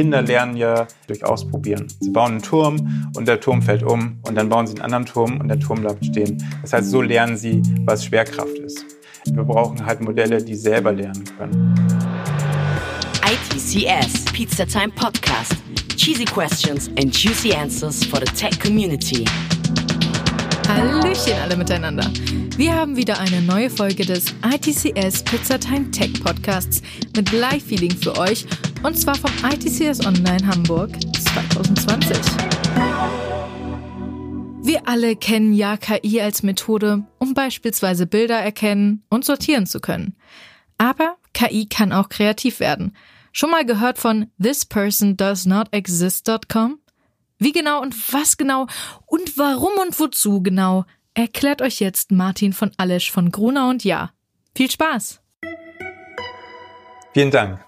Kinder lernen ja durch Ausprobieren. Sie bauen einen Turm und der Turm fällt um und dann bauen sie einen anderen Turm und der Turm bleibt stehen. Das heißt, so lernen sie, was Schwerkraft ist. Wir brauchen halt Modelle, die selber lernen können. ITCS Pizza Time Podcast. Cheesy questions and juicy answers for the tech community. Hallöchen alle miteinander. Wir haben wieder eine neue Folge des ITCS Pizzatime Tech Podcasts mit Live-Feeling für euch und zwar vom ITCS Online Hamburg 2020. Wir alle kennen ja KI als Methode, um beispielsweise Bilder erkennen und sortieren zu können. Aber KI kann auch kreativ werden. Schon mal gehört von thispersondoesnotexist.com? Wie genau und was genau und warum und wozu genau erklärt euch jetzt Martin von Allesch von Gruner und Ja. Viel Spaß! Vielen Dank.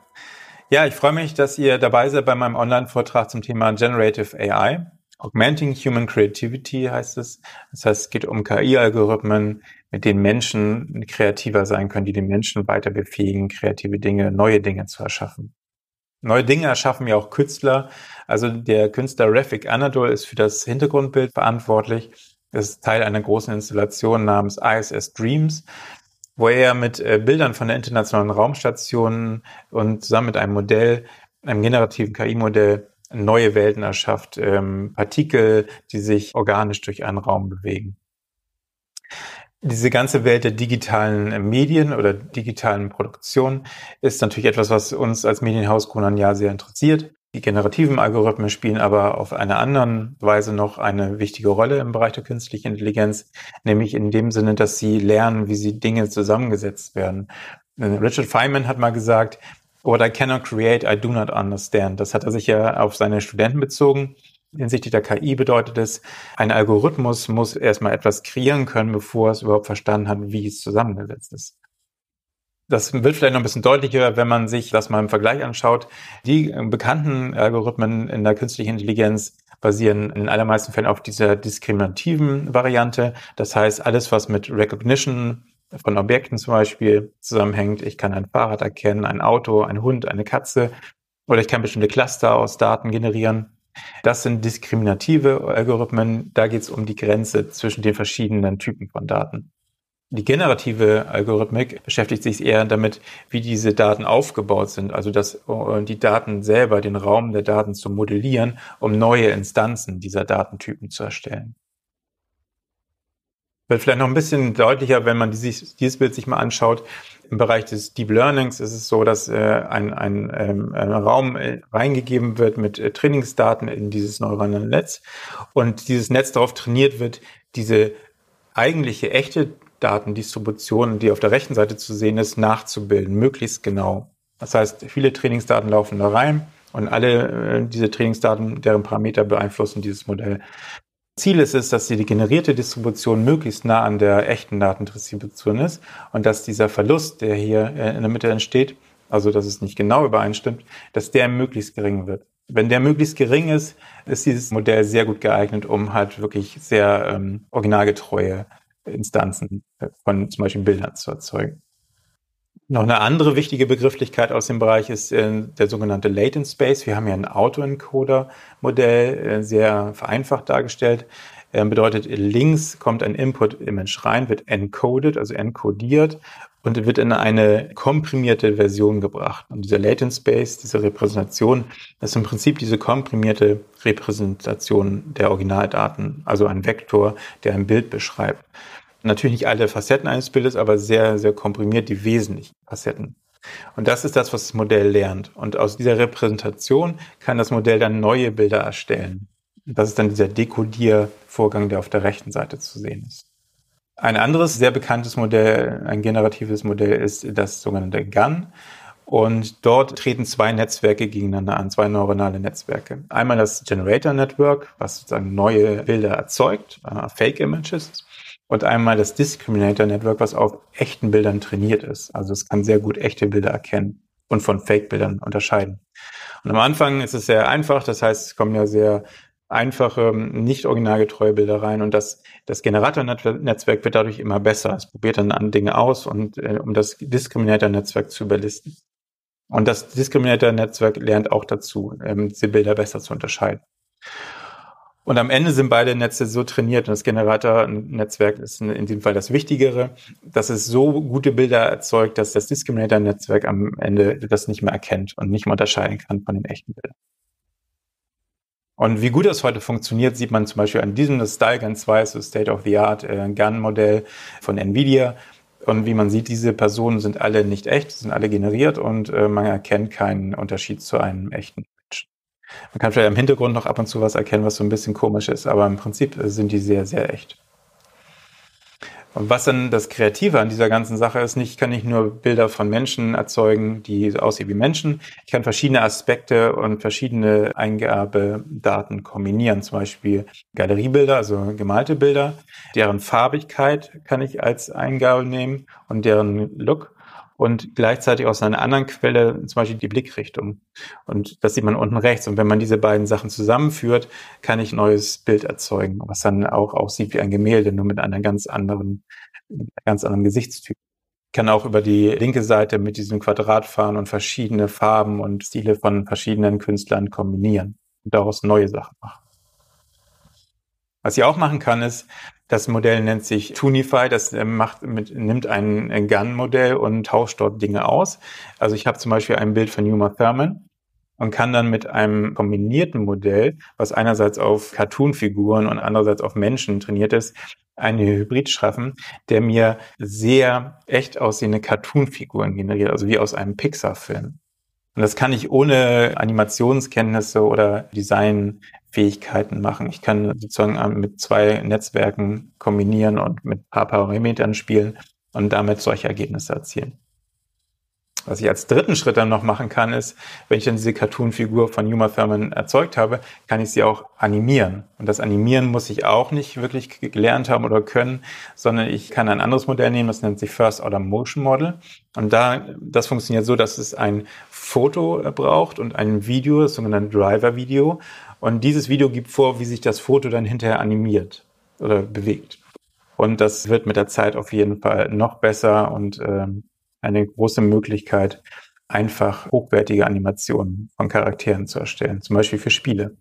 Ja, ich freue mich, dass ihr dabei seid bei meinem Online-Vortrag zum Thema Generative AI. Augmenting Human Creativity heißt es. Das heißt, es geht um KI-Algorithmen, mit denen Menschen kreativer sein können, die den Menschen weiter befähigen, kreative Dinge, neue Dinge zu erschaffen. Neue Dinge erschaffen ja auch Künstler. Also der Künstler Rafik Anadol ist für das Hintergrundbild verantwortlich. Das ist Teil einer großen Installation namens ISS Dreams, wo er mit äh, Bildern von der Internationalen Raumstation und zusammen mit einem Modell, einem generativen KI-Modell, neue Welten erschafft, ähm, Partikel, die sich organisch durch einen Raum bewegen. Diese ganze Welt der digitalen Medien oder digitalen Produktion ist natürlich etwas, was uns als Medienhaus Grunan ja sehr interessiert. Die generativen Algorithmen spielen aber auf einer anderen Weise noch eine wichtige Rolle im Bereich der künstlichen Intelligenz, nämlich in dem Sinne, dass sie lernen, wie sie Dinge zusammengesetzt werden. Richard Feynman hat mal gesagt, What I cannot create, I do not understand. Das hat er sich ja auf seine Studenten bezogen. Hinsichtlich der KI bedeutet es, ein Algorithmus muss erstmal etwas kreieren können, bevor es überhaupt verstanden hat, wie es zusammengesetzt ist. Das wird vielleicht noch ein bisschen deutlicher, wenn man sich das mal im Vergleich anschaut. Die bekannten Algorithmen in der künstlichen Intelligenz basieren in allermeisten Fällen auf dieser diskriminativen Variante. Das heißt, alles, was mit Recognition von Objekten zum Beispiel zusammenhängt. Ich kann ein Fahrrad erkennen, ein Auto, ein Hund, eine Katze oder ich kann bestimmte Cluster aus Daten generieren. Das sind diskriminative Algorithmen. Da geht es um die Grenze zwischen den verschiedenen Typen von Daten. Die generative Algorithmik beschäftigt sich eher damit, wie diese Daten aufgebaut sind, also dass äh, die Daten selber, den Raum der Daten zu modellieren, um neue Instanzen dieser Datentypen zu erstellen. Wird vielleicht noch ein bisschen deutlicher, wenn man dieses, dieses Bild sich mal anschaut. Im Bereich des Deep Learnings ist es so, dass äh, ein, ein, ähm, ein Raum äh, reingegeben wird mit äh, Trainingsdaten in dieses neuronale Netz und dieses Netz darauf trainiert wird, diese eigentliche echte Datendistribution, die auf der rechten Seite zu sehen ist, nachzubilden, möglichst genau. Das heißt, viele Trainingsdaten laufen da rein und alle äh, diese Trainingsdaten, deren Parameter beeinflussen dieses Modell. Ziel ist es, dass die generierte Distribution möglichst nah an der echten Datendistribution ist und dass dieser Verlust, der hier äh, in der Mitte entsteht, also dass es nicht genau übereinstimmt, dass der möglichst gering wird. Wenn der möglichst gering ist, ist dieses Modell sehr gut geeignet, um halt wirklich sehr ähm, originalgetreue Instanzen äh, von zum Beispiel Bildern zu erzeugen. Noch eine andere wichtige Begrifflichkeit aus dem Bereich ist äh, der sogenannte Latent Space. Wir haben ja ein Autoencoder-Modell, äh, sehr vereinfacht dargestellt. Äh, bedeutet, links kommt ein Input-Image rein, wird encoded, also encodiert und wird in eine komprimierte Version gebracht. Und dieser Latent Space, diese Repräsentation, ist im Prinzip diese komprimierte Repräsentation der Originaldaten, also ein Vektor, der ein Bild beschreibt natürlich nicht alle Facetten eines Bildes, aber sehr, sehr komprimiert die wesentlichen Facetten. Und das ist das, was das Modell lernt. Und aus dieser Repräsentation kann das Modell dann neue Bilder erstellen. Das ist dann dieser Dekodiervorgang, der auf der rechten Seite zu sehen ist. Ein anderes sehr bekanntes Modell, ein generatives Modell ist das sogenannte GAN. Und dort treten zwei Netzwerke gegeneinander an, zwei neuronale Netzwerke. Einmal das Generator Network, was sozusagen neue Bilder erzeugt, äh, Fake Images und einmal das Discriminator Network, was auf echten Bildern trainiert ist. Also es kann sehr gut echte Bilder erkennen und von Fake-Bildern unterscheiden. Und am Anfang ist es sehr einfach, das heißt, es kommen ja sehr einfache, nicht originalgetreue Bilder rein und das, das Generator-Netzwerk wird dadurch immer besser. Es probiert dann an Dinge aus und äh, um das Discriminator-Netzwerk zu überlisten. Und das Discriminator-Netzwerk lernt auch dazu, ähm, diese Bilder besser zu unterscheiden. Und am Ende sind beide Netze so trainiert und das Generator-Netzwerk ist in dem Fall das Wichtigere, dass es so gute Bilder erzeugt, dass das Discriminator-Netzwerk am Ende das nicht mehr erkennt und nicht mehr unterscheiden kann von den echten Bildern. Und wie gut das heute funktioniert, sieht man zum Beispiel an diesem, das StyleGun 2 so State of the Art äh, Gun-Modell von NVIDIA. Und wie man sieht, diese Personen sind alle nicht echt, sind alle generiert und äh, man erkennt keinen Unterschied zu einem echten. Man kann vielleicht im Hintergrund noch ab und zu was erkennen, was so ein bisschen komisch ist, aber im Prinzip sind die sehr, sehr echt. Und was dann das Kreative an dieser ganzen Sache ist, nicht, ich kann nicht nur Bilder von Menschen erzeugen, die aussehen wie Menschen. Ich kann verschiedene Aspekte und verschiedene Eingabedaten kombinieren. Zum Beispiel Galeriebilder, also gemalte Bilder. Deren Farbigkeit kann ich als Eingabe nehmen und deren Look und gleichzeitig aus einer anderen Quelle, zum Beispiel die Blickrichtung. Und das sieht man unten rechts. Und wenn man diese beiden Sachen zusammenführt, kann ich ein neues Bild erzeugen, was dann auch aussieht wie ein Gemälde, nur mit einem ganz anderen, ganz anderen Gesichtstyp. Ich kann auch über die linke Seite mit diesem Quadrat fahren und verschiedene Farben und Stile von verschiedenen Künstlern kombinieren und daraus neue Sachen machen. Was ich auch machen kann, ist, das Modell nennt sich Tunify, das äh, macht mit, nimmt ein, ein Gun-Modell und tauscht dort Dinge aus. Also ich habe zum Beispiel ein Bild von Uma Thurman und kann dann mit einem kombinierten Modell, was einerseits auf Cartoon-Figuren und andererseits auf Menschen trainiert ist, eine Hybrid schaffen, der mir sehr echt aussehende Cartoon-Figuren generiert, also wie aus einem Pixar-Film. Und das kann ich ohne Animationskenntnisse oder Design Fähigkeiten machen. Ich kann sozusagen mit zwei Netzwerken kombinieren und mit ein paar Parametern spielen und damit solche Ergebnisse erzielen. Was ich als dritten Schritt dann noch machen kann, ist, wenn ich dann diese Cartoon-Figur von Uma Thurman erzeugt habe, kann ich sie auch animieren. Und das Animieren muss ich auch nicht wirklich gelernt haben oder können, sondern ich kann ein anderes Modell nehmen, das nennt sich First Order Motion Model. Und da, das funktioniert so, dass es ein Foto braucht und ein Video, das sogenannte Driver-Video. Und dieses Video gibt vor, wie sich das Foto dann hinterher animiert oder bewegt. Und das wird mit der Zeit auf jeden Fall noch besser und ähm, eine große Möglichkeit, einfach hochwertige Animationen von Charakteren zu erstellen, zum Beispiel für Spiele.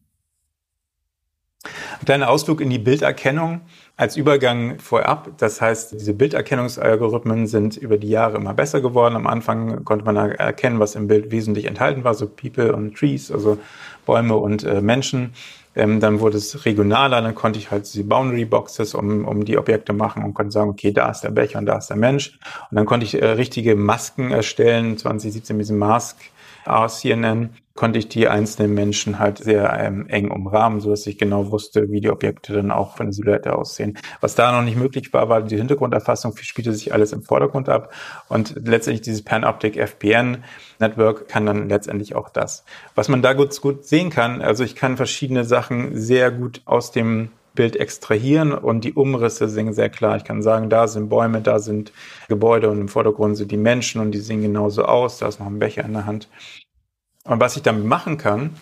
Ein kleiner Ausflug in die Bilderkennung als Übergang vorab. Das heißt, diese Bilderkennungsalgorithmen sind über die Jahre immer besser geworden. Am Anfang konnte man erkennen, was im Bild wesentlich enthalten war, so People und Trees, also Bäume und äh, Menschen. Ähm, dann wurde es regionaler, dann konnte ich halt diese Boundary Boxes um, um die Objekte machen und konnte sagen, okay, da ist der Becher und da ist der Mensch. Und dann konnte ich äh, richtige Masken erstellen, 2017 mit diesem Mask CNN konnte ich die einzelnen Menschen halt sehr ähm, eng umrahmen, so dass ich genau wusste, wie die Objekte dann auch von der Silhouette aussehen. Was da noch nicht möglich war, war die Hintergrunderfassung, spielte sich alles im Vordergrund ab und letztendlich dieses Panoptic FPN Network kann dann letztendlich auch das. Was man da gut, gut sehen kann, also ich kann verschiedene Sachen sehr gut aus dem Bild extrahieren und die Umrisse sind sehr klar. Ich kann sagen, da sind Bäume, da sind Gebäude und im Vordergrund sind die Menschen und die sehen genauso aus. Da ist noch ein Becher in der Hand. Und was ich damit machen kann,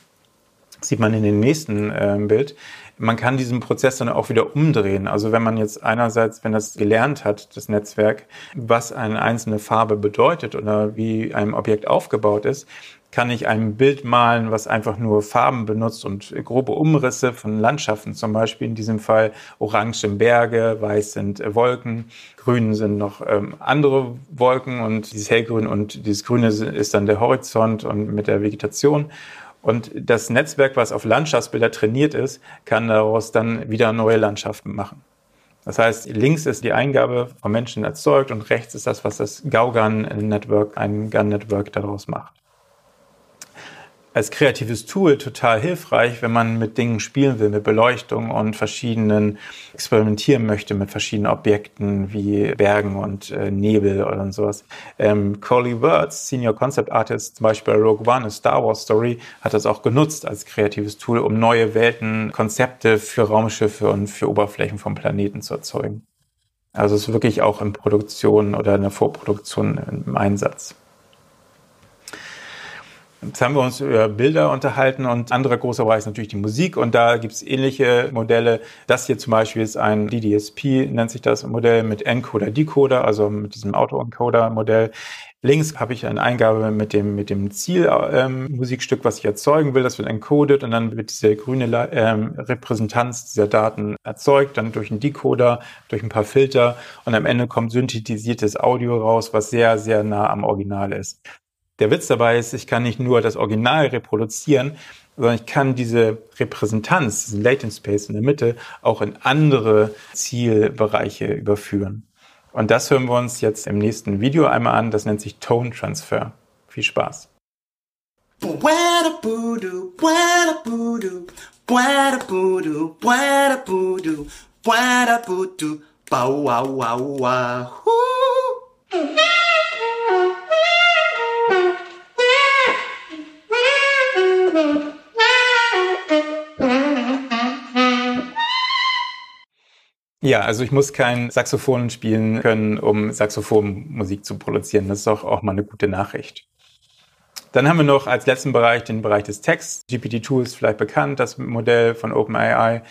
sieht man in dem nächsten äh, Bild, man kann diesen Prozess dann auch wieder umdrehen. Also wenn man jetzt einerseits, wenn das gelernt hat, das Netzwerk, was eine einzelne Farbe bedeutet oder wie ein Objekt aufgebaut ist, kann ich ein Bild malen, was einfach nur Farben benutzt und grobe Umrisse von Landschaften, zum Beispiel in diesem Fall orange sind Berge, weiß sind äh, Wolken, grün sind noch ähm, andere Wolken und dieses hellgrün und dieses grüne ist dann der Horizont und mit der Vegetation. Und das Netzwerk, was auf Landschaftsbilder trainiert ist, kann daraus dann wieder neue Landschaften machen. Das heißt, links ist die Eingabe von Menschen erzeugt und rechts ist das, was das Gaugan Network, ein Gun Network daraus macht als kreatives Tool total hilfreich, wenn man mit Dingen spielen will, mit Beleuchtung und verschiedenen experimentieren möchte mit verschiedenen Objekten wie Bergen und äh, Nebel oder sowas. Ähm, Coley Words, Senior Concept Artist, zum Beispiel Rogue One, a Star Wars Story, hat das auch genutzt als kreatives Tool, um neue Welten, Konzepte für Raumschiffe und für Oberflächen vom Planeten zu erzeugen. Also es ist wirklich auch in Produktion oder in der Vorproduktion im Einsatz. Jetzt haben wir uns über Bilder unterhalten und anderer großer Bereich ist natürlich die Musik und da gibt es ähnliche Modelle. Das hier zum Beispiel ist ein DDSP, nennt sich das Modell mit Encoder, Decoder, also mit diesem Auto-Encoder-Modell. Links habe ich eine Eingabe mit dem, mit dem Zielmusikstück, ähm, was ich erzeugen will. Das wird encoded und dann wird diese grüne ähm, Repräsentanz dieser Daten erzeugt, dann durch einen Decoder, durch ein paar Filter und am Ende kommt synthetisiertes Audio raus, was sehr, sehr nah am Original ist. Der Witz dabei ist, ich kann nicht nur das Original reproduzieren, sondern ich kann diese Repräsentanz, diesen Latent Space in der Mitte, auch in andere Zielbereiche überführen. Und das hören wir uns jetzt im nächsten Video einmal an. Das nennt sich Tone Transfer. Viel Spaß. Wow. Ja, also ich muss kein Saxophon spielen können, um Saxophonmusik zu produzieren. Das ist auch, auch mal eine gute Nachricht. Dann haben wir noch als letzten Bereich den Bereich des Texts. GPT-2 ist vielleicht bekannt, das Modell von OpenAI.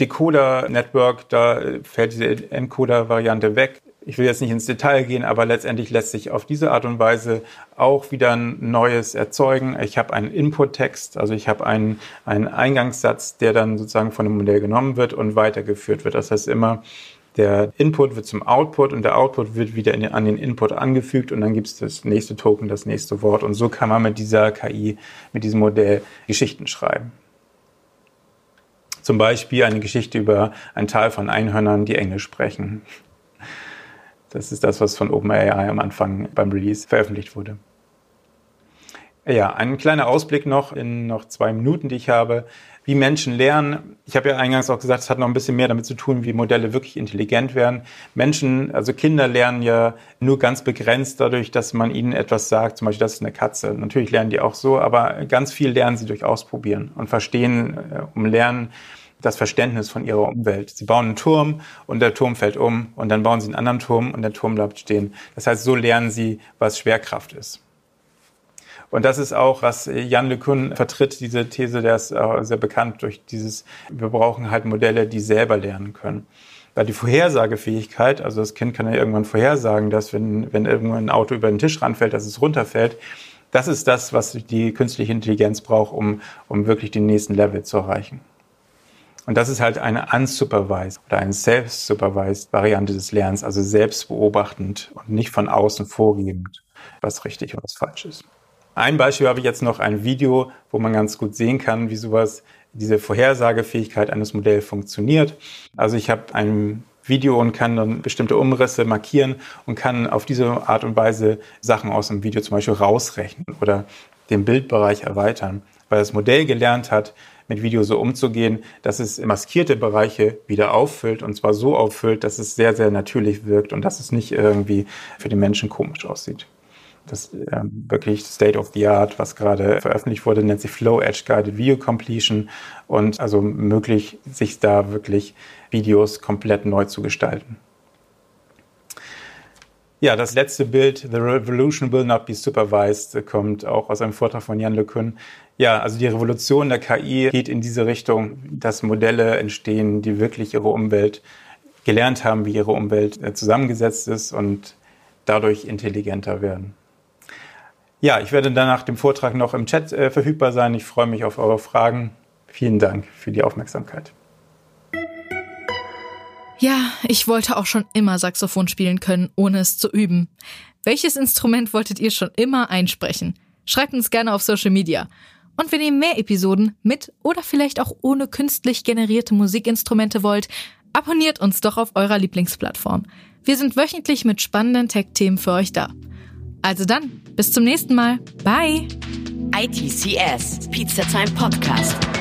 Decoder Network, da fällt diese Encoder-Variante weg ich will jetzt nicht ins Detail gehen, aber letztendlich lässt sich auf diese Art und Weise auch wieder ein Neues erzeugen. Ich habe einen Input-Text, also ich habe einen, einen Eingangssatz, der dann sozusagen von dem Modell genommen wird und weitergeführt wird. Das heißt immer, der Input wird zum Output und der Output wird wieder den, an den Input angefügt und dann gibt es das nächste Token, das nächste Wort. Und so kann man mit dieser KI, mit diesem Modell Geschichten schreiben. Zum Beispiel eine Geschichte über ein Tal von Einhörnern, die Englisch sprechen. Das ist das, was von OpenAI am Anfang beim Release veröffentlicht wurde. Ja, ein kleiner Ausblick noch in noch zwei Minuten, die ich habe. Wie Menschen lernen. Ich habe ja eingangs auch gesagt, es hat noch ein bisschen mehr damit zu tun, wie Modelle wirklich intelligent werden. Menschen, also Kinder lernen ja nur ganz begrenzt dadurch, dass man ihnen etwas sagt. Zum Beispiel, das ist eine Katze. Natürlich lernen die auch so, aber ganz viel lernen sie durch Ausprobieren und verstehen, äh, um Lernen das Verständnis von ihrer Umwelt. Sie bauen einen Turm und der Turm fällt um und dann bauen sie einen anderen Turm und der Turm bleibt stehen. Das heißt, so lernen sie, was Schwerkraft ist. Und das ist auch, was Jan LeCun vertritt, diese These, der ist sehr bekannt durch dieses, wir brauchen halt Modelle, die selber lernen können. Weil die Vorhersagefähigkeit, also das Kind kann ja irgendwann vorhersagen, dass wenn, wenn irgendwann ein Auto über den Tisch ranfällt, dass es runterfällt. Das ist das, was die künstliche Intelligenz braucht, um, um wirklich den nächsten Level zu erreichen. Und das ist halt eine unsupervised oder eine self-supervised Variante des Lernens, also selbstbeobachtend und nicht von außen vorgebend, was richtig und was falsch ist. Ein Beispiel habe ich jetzt noch ein Video, wo man ganz gut sehen kann, wie sowas, diese Vorhersagefähigkeit eines Modells funktioniert. Also ich habe ein Video und kann dann bestimmte Umrisse markieren und kann auf diese Art und Weise Sachen aus dem Video zum Beispiel rausrechnen oder den Bildbereich erweitern, weil das Modell gelernt hat, mit Video so umzugehen, dass es maskierte Bereiche wieder auffüllt und zwar so auffüllt, dass es sehr, sehr natürlich wirkt und dass es nicht irgendwie für den Menschen komisch aussieht. Das ähm, wirklich State of the Art, was gerade veröffentlicht wurde, nennt sich Flow Edge Guided Video Completion und also möglich, sich da wirklich Videos komplett neu zu gestalten. Ja, das letzte Bild, The Revolution Will Not Be Supervised, kommt auch aus einem Vortrag von Jan LeCun. Ja, also die Revolution der KI geht in diese Richtung, dass Modelle entstehen, die wirklich ihre Umwelt gelernt haben, wie ihre Umwelt äh, zusammengesetzt ist und dadurch intelligenter werden. Ja, ich werde dann nach dem Vortrag noch im Chat äh, verfügbar sein. Ich freue mich auf eure Fragen. Vielen Dank für die Aufmerksamkeit. Ja, ich wollte auch schon immer Saxophon spielen können, ohne es zu üben. Welches Instrument wolltet ihr schon immer einsprechen? Schreibt uns gerne auf Social Media. Und wenn ihr mehr Episoden mit oder vielleicht auch ohne künstlich generierte Musikinstrumente wollt, abonniert uns doch auf eurer Lieblingsplattform. Wir sind wöchentlich mit spannenden Tech-Themen für euch da. Also dann, bis zum nächsten Mal. Bye! ITCS, Pizza Time Podcast.